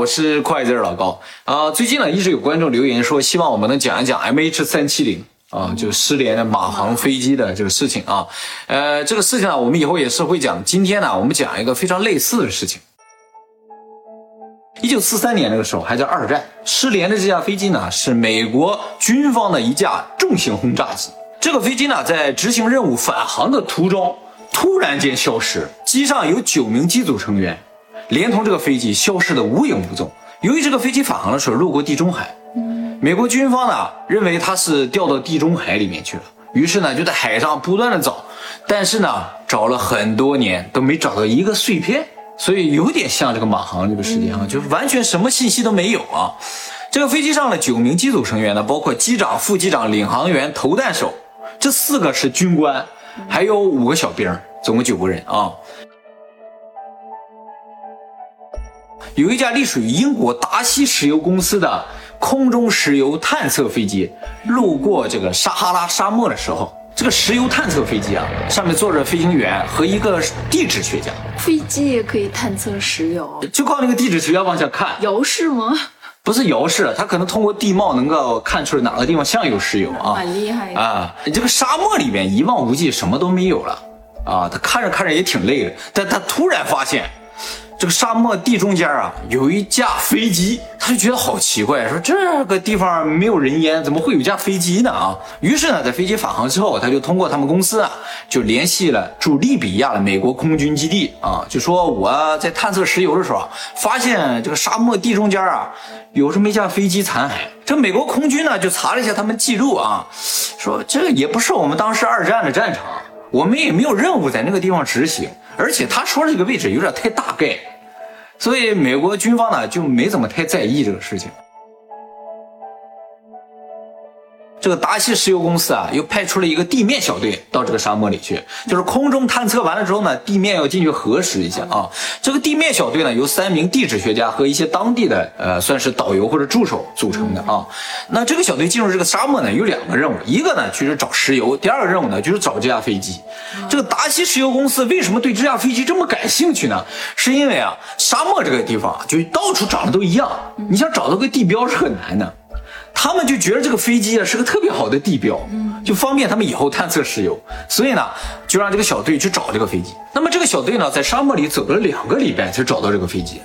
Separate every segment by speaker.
Speaker 1: 我是快字老高。啊，最近呢，一直有观众留言说，希望我们能讲一讲 MH 三七零啊，就失联的马航飞机的这个事情啊。呃，这个事情呢，我们以后也是会讲。今天呢，我们讲一个非常类似的事情。一九四三年那个时候，还在二战，失联的这架飞机呢，是美国军方的一架重型轰炸机。这个飞机呢，在执行任务返航的途中，突然间消失，机上有九名机组成员。连同这个飞机消失的无影无踪。由于这个飞机返航的时候路过地中海，美国军方呢认为它是掉到地中海里面去了，于是呢就在海上不断的找，但是呢找了很多年都没找到一个碎片，所以有点像这个马航这个事件啊，就完全什么信息都没有啊。这个飞机上的九名机组成员呢，包括机长、副机长、领航员、投弹手，这四个是军官，还有五个小兵，总共九个人啊。有一架隶属于英国达西石油公司的空中石油探测飞机路过这个撒哈拉沙漠的时候，这个石油探测飞机啊，上面坐着飞行员和一个地质学家。
Speaker 2: 飞机也可以探测石油，
Speaker 1: 就靠那个地质学家往下看，
Speaker 2: 遥视吗？
Speaker 1: 不是遥视，他可能通过地貌能够看出来哪个地方像有石油啊。
Speaker 2: 蛮厉害
Speaker 1: 啊！这个沙漠里面一望无际，什么都没有了啊！他看着看着也挺累的，但他突然发现。这个沙漠地中间啊，有一架飞机，他就觉得好奇怪，说这个地方没有人烟，怎么会有架飞机呢？啊，于是呢，在飞机返航之后，他就通过他们公司啊，就联系了驻利比亚的美国空军基地啊，就说我在探测石油的时候，发现这个沙漠地中间啊，有这么一架飞机残骸。这美国空军呢，就查了一下他们记录啊，说这也不是我们当时二战的战场，我们也没有任务在那个地方执行，而且他说这个位置有点太大概。所以美国军方呢就没怎么太在意这个事情。这个达西石油公司啊，又派出了一个地面小队到这个沙漠里去，就是空中探测完了之后呢，地面要进去核实一下啊。这个地面小队呢，由三名地质学家和一些当地的呃，算是导游或者助手组成的啊。那这个小队进入这个沙漠呢，有两个任务，一个呢就是找石油，第二个任务呢就是找这架飞机。这个达西石油公司为什么对这架飞机这么感兴趣呢？是因为啊，沙漠这个地方就到处长得都一样，你想找到个地标是很难的。他们就觉得这个飞机啊是个特别好的地标，就方便他们以后探测石油，所以呢，就让这个小队去找这个飞机。那么这个小队呢，在沙漠里走了两个礼拜才找到这个飞机。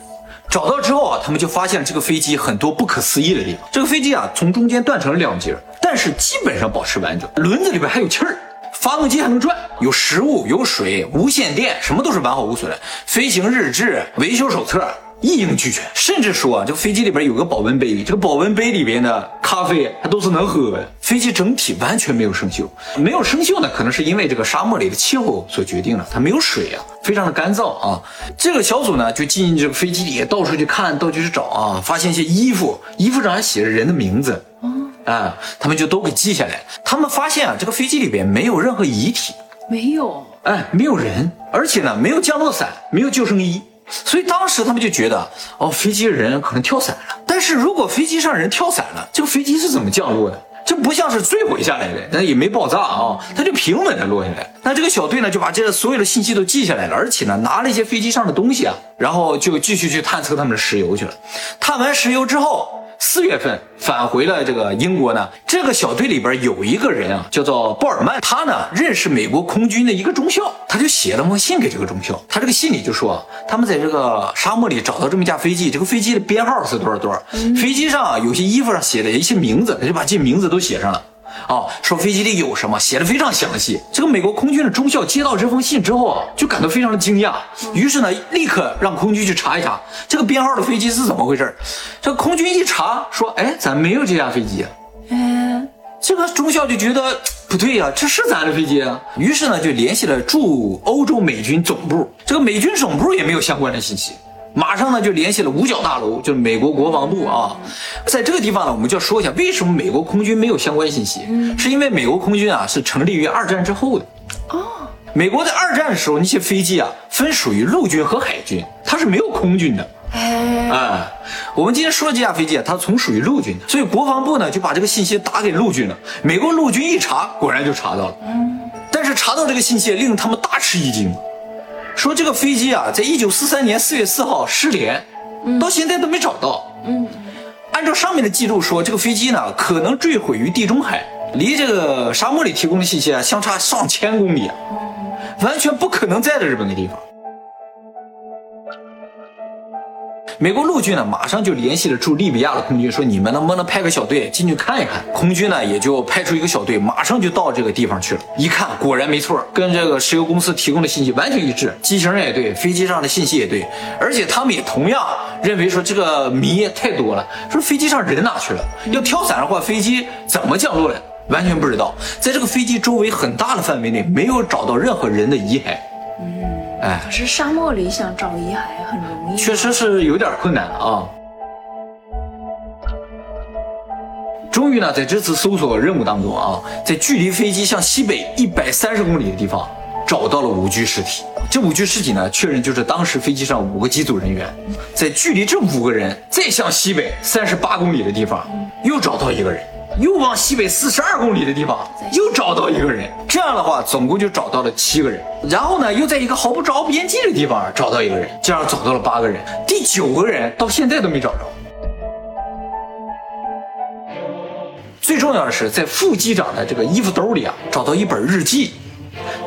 Speaker 1: 找到之后啊，他们就发现这个飞机很多不可思议的地方。这个飞机啊，从中间断成了两截，但是基本上保持完整，轮子里边还有气儿，发动机还能转，有食物、有水、无线电，什么都是完好无损的。飞行日志、维修手册。一应俱全，甚至说啊，这飞机里边有个保温杯，这个保温杯里边的咖啡它都是能喝的。飞机整体完全没有生锈，没有生锈呢，可能是因为这个沙漠里的气候所决定了，它没有水啊，非常的干燥啊。这个小组呢就进这个飞机里到处去看，到处去找啊，发现一些衣服，衣服上还写着人的名字，啊，他们就都给记下来。他们发现啊，这个飞机里边没有任何遗体，
Speaker 2: 没有，
Speaker 1: 哎，没有人，而且呢，没有降落伞，没有救生衣。所以当时他们就觉得，哦，飞机人可能跳伞了。但是如果飞机上人跳伞了，这个飞机是怎么降落的？这不像是坠毁下来的，那也没爆炸啊，它就平稳的落下来。那这个小队呢，就把这所有的信息都记下来了，而且呢，拿了一些飞机上的东西啊，然后就继续去探测他们的石油去了。探完石油之后。四月份返回了这个英国呢，这个小队里边有一个人啊，叫做鲍尔曼，他呢认识美国空军的一个中校，他就写了封信给这个中校，他这个信里就说，他们在这个沙漠里找到这么一架飞机，这个飞机的编号是多少多少，飞机上有些衣服上写的一些名字，他就把这名字都写上了。啊，说飞机里有什么，写的非常详细。这个美国空军的中校接到这封信之后啊，就感到非常的惊讶，于是呢，立刻让空军去查一查这个编号的飞机是怎么回事。这个空军一查，说，哎，咱没有这架飞机。嗯，这个中校就觉得不对呀，这是咱的飞机啊。于是呢，就联系了驻欧洲美军总部，这个美军总部也没有相关的信息。马上呢就联系了五角大楼，就是美国国防部啊，在这个地方呢，我们就要说一下为什么美国空军没有相关信息，是因为美国空军啊是成立于二战之后的哦。美国在二战的时候，那些飞机啊分属于陆军和海军，它是没有空军的。哎，我们今天说的这架飞机啊，它从属于陆军的，所以国防部呢就把这个信息打给陆军了。美国陆军一查，果然就查到了。但是查到这个信息令他们大吃一惊，说这个飞机啊，在一九四三年四月四号失联，到现在都没找到。嗯，按照上面的记录说，这个飞机呢可能坠毁于地中海，离这个沙漠里提供的信息啊相差上千公里啊，完全不可能在这日本的地方。美国陆军呢，马上就联系了驻利比亚的空军，说你们能不能派个小队进去看一看？空军呢，也就派出一个小队，马上就到这个地方去了。一看，果然没错，跟这个石油公司提供的信息完全一致，机型也对，飞机上的信息也对，而且他们也同样认为说这个谜太多了，说飞机上人哪去了？要跳伞的话，飞机怎么降落的？完全不知道。在这个飞机周围很大的范围内，没有找到任何人的遗骸。哎，
Speaker 2: 可是沙漠里想找遗骸很容易，
Speaker 1: 确实是有点困难啊。终于呢，在这次搜索任务当中啊，在距离飞机向西北一百三十公里的地方找到了五具尸体。这五具尸体呢，确认就是当时飞机上五个机组人员。在距离这五个人再向西北三十八公里的地方，又找到一个人。又往西北四十二公里的地方又找到一个人，这样的话总共就找到了七个人。然后呢，又在一个毫不着边际的地方找到一个人，这样找到了八个人。第九个人到现在都没找着。最重要的是，在副机长的这个衣服兜里啊，找到一本日记。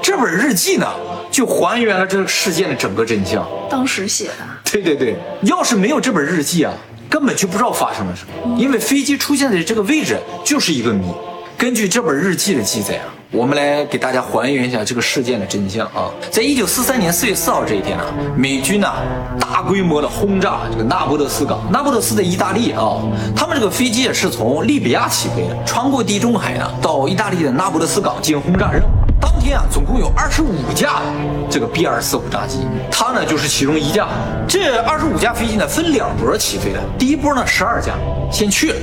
Speaker 1: 这本日记呢，就还原了这个事件的整个真相。
Speaker 2: 当时写的。
Speaker 1: 对对对，要是没有这本日记啊。根本就不知道发生了什么，因为飞机出现的这个位置就是一个谜。根据这本日记的记载啊，我们来给大家还原一下这个事件的真相啊。在一九四三年四月四号这一天呢，美军呢大规模的轰炸这个那不勒斯港。那不勒斯在意大利啊，他们这个飞机也是从利比亚起飞的，穿过地中海呢，到意大利的那不勒斯港进行轰炸任务。啊，总共有二十五架这个 B 二四五炸机，它呢就是其中一架。这二十五架飞机呢分两波起飞的，第一波呢十二架先去了，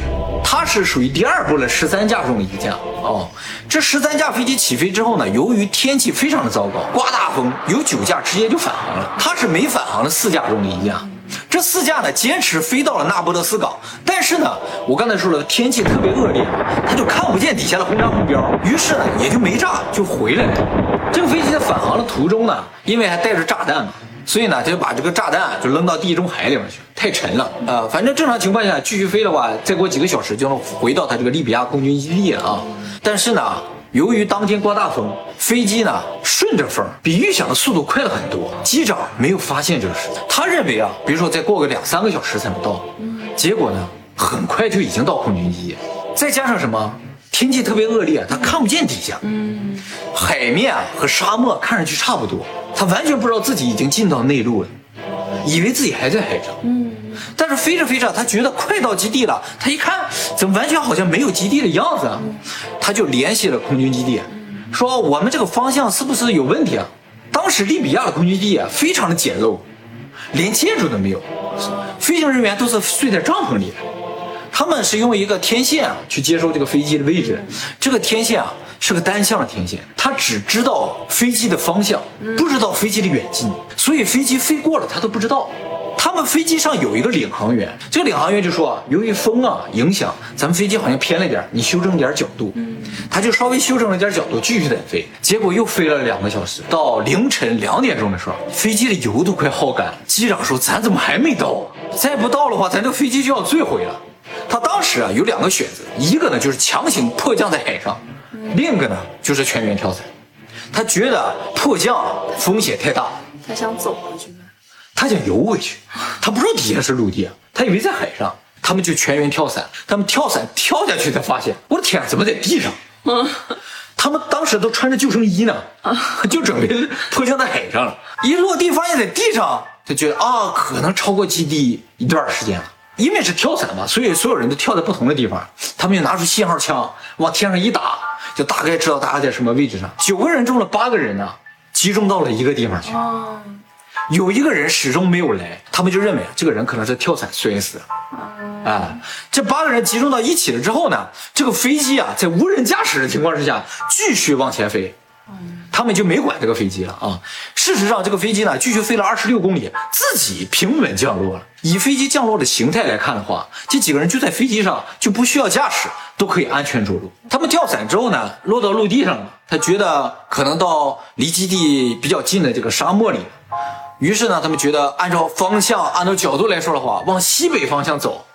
Speaker 1: 它是属于第二波的十三架中的一架。哦，这十三架飞机起飞之后呢，由于天气非常的糟糕，刮大风，有九架直接就返航了，它是没返航的四架中的一架。这四架呢，坚持飞到了那不勒斯港，但是呢，我刚才说了，天气特别恶劣，他就看不见底下的轰炸目标，于是呢，也就没炸，就回来了。这个飞机在返航的途中呢，因为还带着炸弹嘛，所以呢，他就把这个炸弹就扔到地中海里面去，太沉了啊。反正正常情况下继续飞的话，再过几个小时就能回到他这个利比亚空军基地了啊。但是呢。由于当天刮大风，飞机呢顺着风，比预想的速度快了很多。机长没有发现这个事，他认为啊，比如说再过个两三个小时才能到。结果呢，很快就已经到空军基地。再加上什么，天气特别恶劣，他看不见底下。海面和沙漠看上去差不多，他完全不知道自己已经进到内陆了，以为自己还在海上。嗯。但是飞着飞着，他觉得快到基地了。他一看，怎么完全好像没有基地的样子？他就联系了空军基地，说我们这个方向是不是有问题啊？当时利比亚的空军基地啊，非常的简陋，连建筑都没有，飞行人员都是睡在帐篷里。他们是用一个天线啊去接收这个飞机的位置，这个天线啊是个单向的天线，它只知道飞机的方向，不知道飞机的远近，所以飞机飞过了它都不知道。他们飞机上有一个领航员，这个领航员就说啊：“由于风啊影响，咱们飞机好像偏了点，你修正点角度。”嗯，他就稍微修正了点角度，继续在飞。结果又飞了两个小时，到凌晨两点钟的时候，飞机的油都快耗干了。机长说：“咱怎么还没到啊？再不到的话，咱这飞机就要坠毁了。”他当时啊有两个选择，一个呢就是强行迫降在海上，另一个呢就是全员跳伞。他觉得迫降风险太大，
Speaker 2: 他想走回去。
Speaker 1: 他想游回去，他不知道底下是陆地，他以为在海上。他们就全员跳伞，他们跳伞跳下去才发现，我的天，怎么在地上？他们当时都穿着救生衣呢，就准备迫降在海上了。一落地发现在地上，就觉得啊，可能超过基地一段时间了。因为是跳伞嘛，所以所有人都跳在不同的地方。他们就拿出信号枪往天上一打，就大概知道大家在什么位置上。九个人中了八个人呢，集中到了一个地方去。有一个人始终没有来，他们就认为这个人可能是跳伞摔死的。哎，这八个人集中到一起了之后呢，这个飞机啊，在无人驾驶的情况之下继续往前飞。他们就没管这个飞机了啊。事实上，这个飞机呢继续飞了二十六公里，自己平稳降落了。以飞机降落的形态来看的话，这几个人就在飞机上就不需要驾驶，都可以安全着陆。他们跳伞之后呢，落到陆地上了，他觉得可能到离基地比较近的这个沙漠里了，于是呢，他们觉得按照方向、按照角度来说的话，往西北方向走。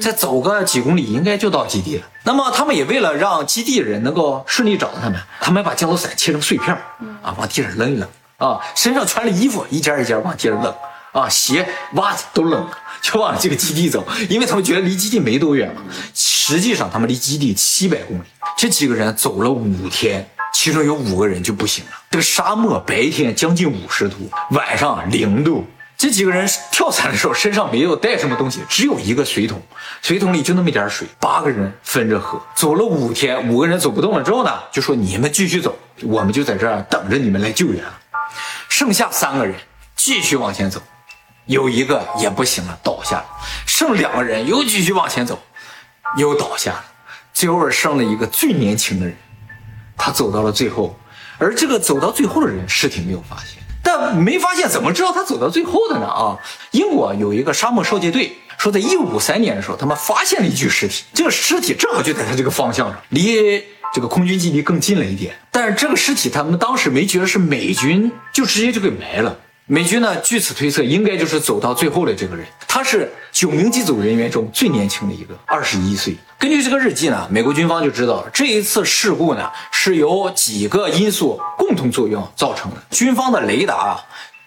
Speaker 1: 再走个几公里，应该就到基地了。那么他们也为了让基地人能够顺利找到他们，他们把降落伞切成碎片啊，往地上扔一扔啊，身上穿的衣服一件一件往地上扔啊，鞋袜子都扔，就往这个基地走，因为他们觉得离基地没多远嘛。实际上他们离基地七百公里。这几个人走了五天，其中有五个人就不行了。这个沙漠白天将近五十度，晚上零度。这几个人跳伞的时候身上没有带什么东西，只有一个水桶，水桶里就那么点水。八个人分着喝，走了五天，五个人走不动了之后呢，就说你们继续走，我们就在这儿等着你们来救援。剩下三个人继续往前走，有一个也不行了，倒下了。剩两个人又继续往前走，又倒下了。最后剩了一个最年轻的人，他走到了最后，而这个走到最后的人尸体没有发现。但没发现，怎么知道他走到最后的呢？啊，英国有一个沙漠狩猎队说，在一五五三年的时候，他们发现了一具尸体，这个尸体正好就在他这个方向上，离这个空军基地更近了一点。但是这个尸体他们当时没觉得是美军，就直接就给埋了。美军呢，据此推测，应该就是走到最后的这个人。他是九名机组人员中最年轻的一个，二十一岁。根据这个日记呢，美国军方就知道了这一次事故呢是由几个因素共同作用造成的。军方的雷达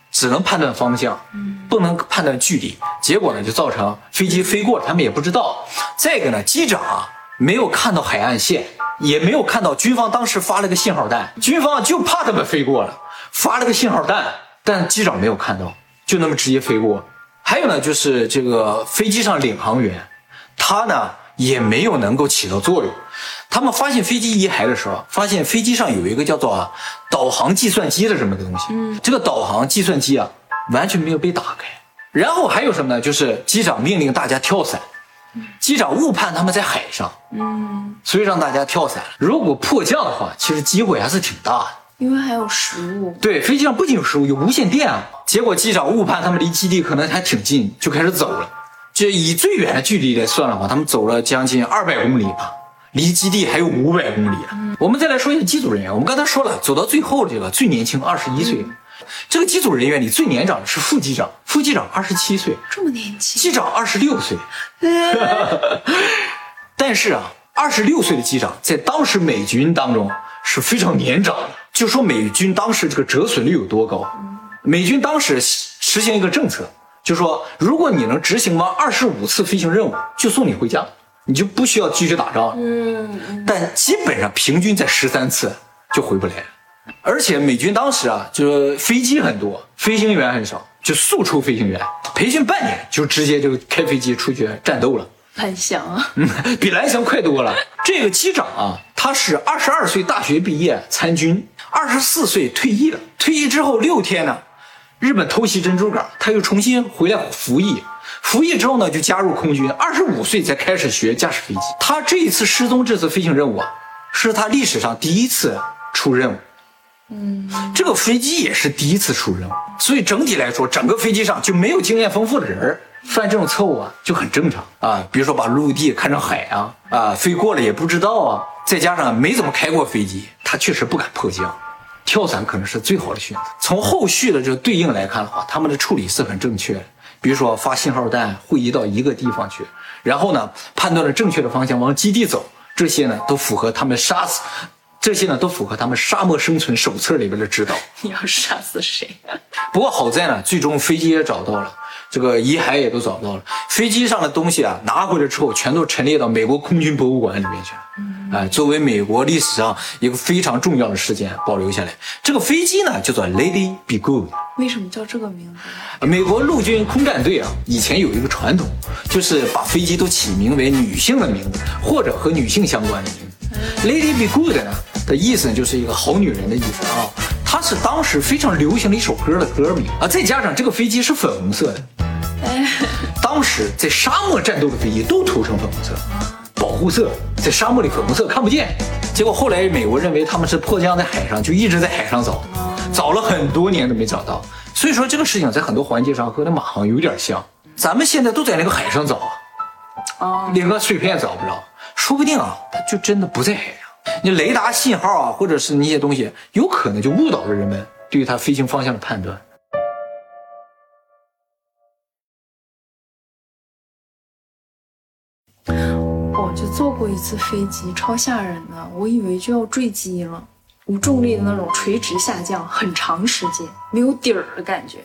Speaker 1: 只能判断方向，不能判断距离，结果呢就造成飞机飞过，他们也不知道。再一个呢，机长啊没有看到海岸线，也没有看到军方当时发了个信号弹，军方就怕他们飞过了，发了个信号弹。但机长没有看到，就那么直接飞过。还有呢，就是这个飞机上领航员，他呢也没有能够起到作用。他们发现飞机遗骸的时候，发现飞机上有一个叫做导航计算机的这么个东西。嗯，这个导航计算机啊，完全没有被打开。然后还有什么呢？就是机长命令大家跳伞，机长误判他们在海上，嗯，所以让大家跳伞。如果迫降的话，其实机会还是挺大的。
Speaker 2: 因为还有食物，
Speaker 1: 对，飞机上不仅有食物，有无线电啊。结果机长误判他们离基地可能还挺近，就开始走了。这以最远的距离来算的话，他们走了将近二百公里吧，离基地还有五百公里了。我们再来说一下机组人员，我们刚才说了，走到最后这个最年轻二十一岁，这个机组人员里最年长的是副机长，副机长二十七岁，
Speaker 2: 这么年轻，
Speaker 1: 机长二十六岁。但是啊，二十六岁的机长在当时美军当中是非常年长的。就说美军当时这个折损率有多高？美军当时实行一个政策，就说如果你能执行完二十五次飞行任务，就送你回家，你就不需要继续打仗了。嗯，但基本上平均在十三次就回不来了。而且美军当时啊，就是飞机很多，飞行员很少，就速出飞行员，培训半年就直接就开飞机出去战斗了。
Speaker 2: 蓝翔啊，
Speaker 1: 比蓝翔快多了。这个机长啊，他是二十二岁大学毕业参军。二十四岁退役了，退役之后六天呢，日本偷袭珍珠港，他又重新回来服役，服役之后呢就加入空军，二十五岁才开始学驾驶飞机。他这一次失踪，这次飞行任务啊，是他历史上第一次出任务，嗯，这个飞机也是第一次出任务，所以整体来说，整个飞机上就没有经验丰富的人犯这种错误啊，就很正常啊。比如说把陆地看成海啊，啊，飞过了也不知道啊。再加上没怎么开过飞机，他确实不敢迫降，跳伞可能是最好的选择。从后续的这个对应来看的话，他们的处理是很正确的。比如说发信号弹会移到一个地方去，然后呢判断了正确的方向往基地走，这些呢都符合他们杀死，这些呢都符合他们沙漠生存手册里边的指导。
Speaker 2: 你要杀死谁？
Speaker 1: 不过好在呢，最终飞机也找到了。这个遗骸也都找到了，飞机上的东西啊，拿回来之后全都陈列到美国空军博物馆里面去了。哎，作为美国历史上一个非常重要的事件保留下来。这个飞机呢叫做 Lady Be Good。
Speaker 2: 为什么叫这个名字？
Speaker 1: 美国陆军空战队啊，以前有一个传统，就是把飞机都起名为女性的名字或者和女性相关的名字。Lady Be Good 呢的意思就是一个好女人的意思啊。它是当时非常流行的一首歌的歌名啊，再加上这个飞机是粉红色的。当时在沙漠战斗的飞机都涂成粉红色，保护色，在沙漠里粉红色看不见。结果后来美国认为他们是迫降在海上，就一直在海上找，找了很多年都没找到。所以说这个事情在很多环节上和那马航有点像，咱们现在都在那个海上找啊，
Speaker 2: 哦，
Speaker 1: 连个碎片找不着，说不定啊，它就真的不在海上。你雷达信号啊，或者是那些东西，有可能就误导了人们对于它飞行方向的判断。
Speaker 2: 我就坐过一次飞机，超吓人的，我以为就要坠机了，无重力的那种垂直下降，很长时间没有底儿的感觉，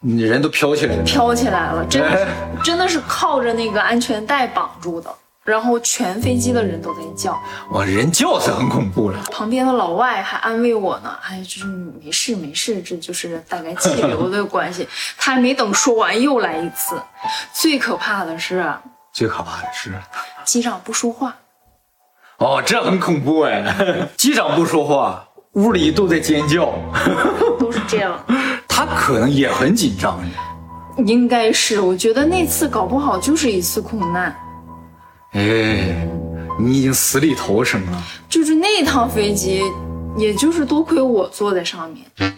Speaker 1: 你人都飘起来了，
Speaker 2: 飘起来了，真的 是真的是靠着那个安全带绑住的，然后全飞机的人都在叫，
Speaker 1: 哇，人叫是很恐怖了。
Speaker 2: 旁边的老外还安慰我呢，哎，就是没事没事，这就是大概气流的关系。他还没等说完，又来一次。最可怕的是，
Speaker 1: 最可怕的是，
Speaker 2: 机长不说话，
Speaker 1: 哦，这很恐怖哎！机长不说话，屋里都在尖叫，
Speaker 2: 都是这样。
Speaker 1: 他可能也很紧张呀。
Speaker 2: 应该是，我觉得那次搞不好就是一次空难，
Speaker 1: 哎，你已经死里逃生了。
Speaker 2: 就是那趟飞机，也就是多亏我坐在上面，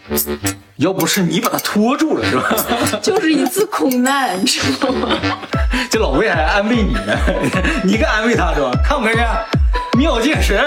Speaker 1: 要不是你把他拖住了，是吧？
Speaker 2: 就是一次空难，你知道吗？
Speaker 1: 这老魏还安慰你呢，你该安慰他是吧？看没看见？妙见神！